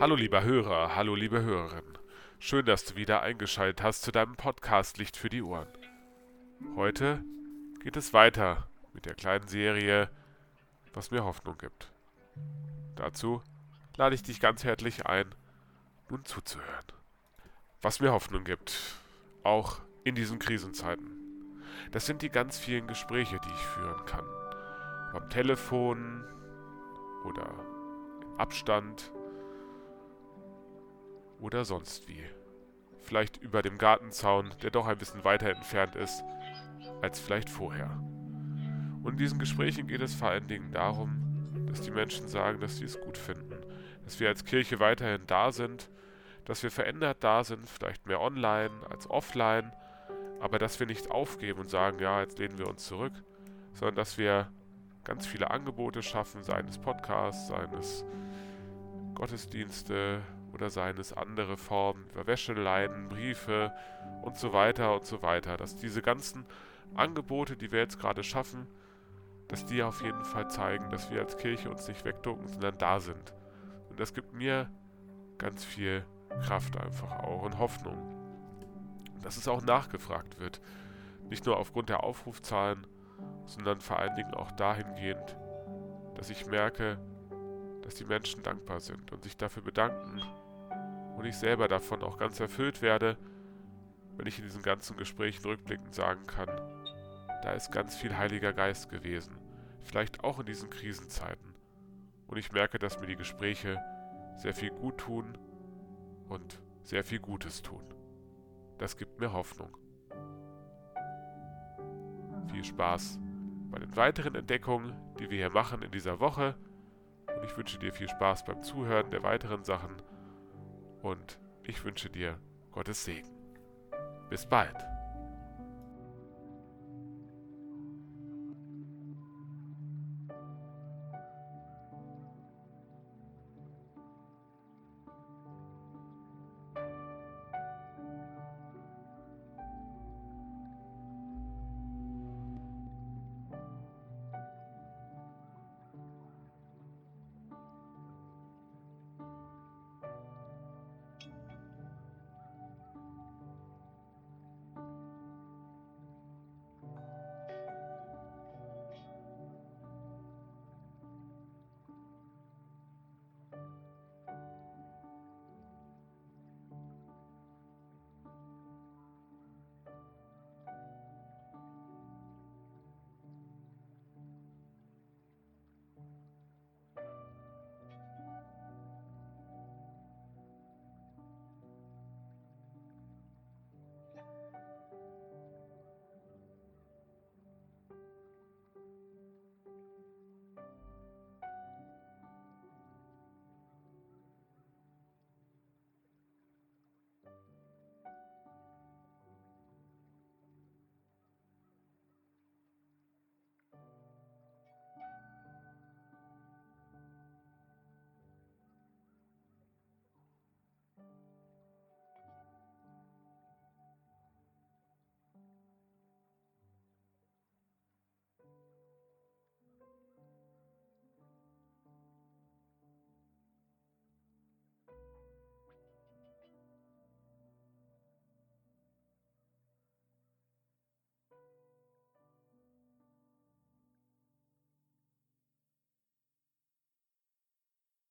Hallo lieber Hörer, hallo liebe Hörerin. Schön, dass du wieder eingeschaltet hast zu deinem Podcast Licht für die Ohren. Heute geht es weiter mit der kleinen Serie, was mir Hoffnung gibt. Dazu lade ich dich ganz herzlich ein, nun zuzuhören. Was mir Hoffnung gibt, auch in diesen Krisenzeiten. Das sind die ganz vielen Gespräche, die ich führen kann. Am Telefon oder im Abstand oder sonst wie. Vielleicht über dem Gartenzaun, der doch ein bisschen weiter entfernt ist als vielleicht vorher. Und in diesen Gesprächen geht es vor allen Dingen darum, dass die Menschen sagen, dass sie es gut finden, dass wir als Kirche weiterhin da sind, dass wir verändert da sind, vielleicht mehr online als offline, aber dass wir nicht aufgeben und sagen, ja, jetzt lehnen wir uns zurück, sondern dass wir ganz viele Angebote schaffen, seien es Podcasts, seien es Gottesdienste oder seien es andere Formen über Wäscheleien, Briefe und so weiter und so weiter. Dass diese ganzen Angebote, die wir jetzt gerade schaffen, dass die auf jeden Fall zeigen, dass wir als Kirche uns nicht wegducken, sondern da sind. Und das gibt mir ganz viel Kraft einfach auch und Hoffnung dass es auch nachgefragt wird. Nicht nur aufgrund der Aufrufzahlen, sondern vor allen Dingen auch dahingehend, dass ich merke, dass die Menschen dankbar sind und sich dafür bedanken und ich selber davon auch ganz erfüllt werde, wenn ich in diesen ganzen Gesprächen rückblickend sagen kann, da ist ganz viel Heiliger Geist gewesen, vielleicht auch in diesen Krisenzeiten. Und ich merke, dass mir die Gespräche sehr viel gut tun und sehr viel Gutes tun. Das gibt mir Hoffnung. Viel Spaß bei den weiteren Entdeckungen, die wir hier machen in dieser Woche. Und ich wünsche dir viel Spaß beim Zuhören der weiteren Sachen. Und ich wünsche dir Gottes Segen. Bis bald.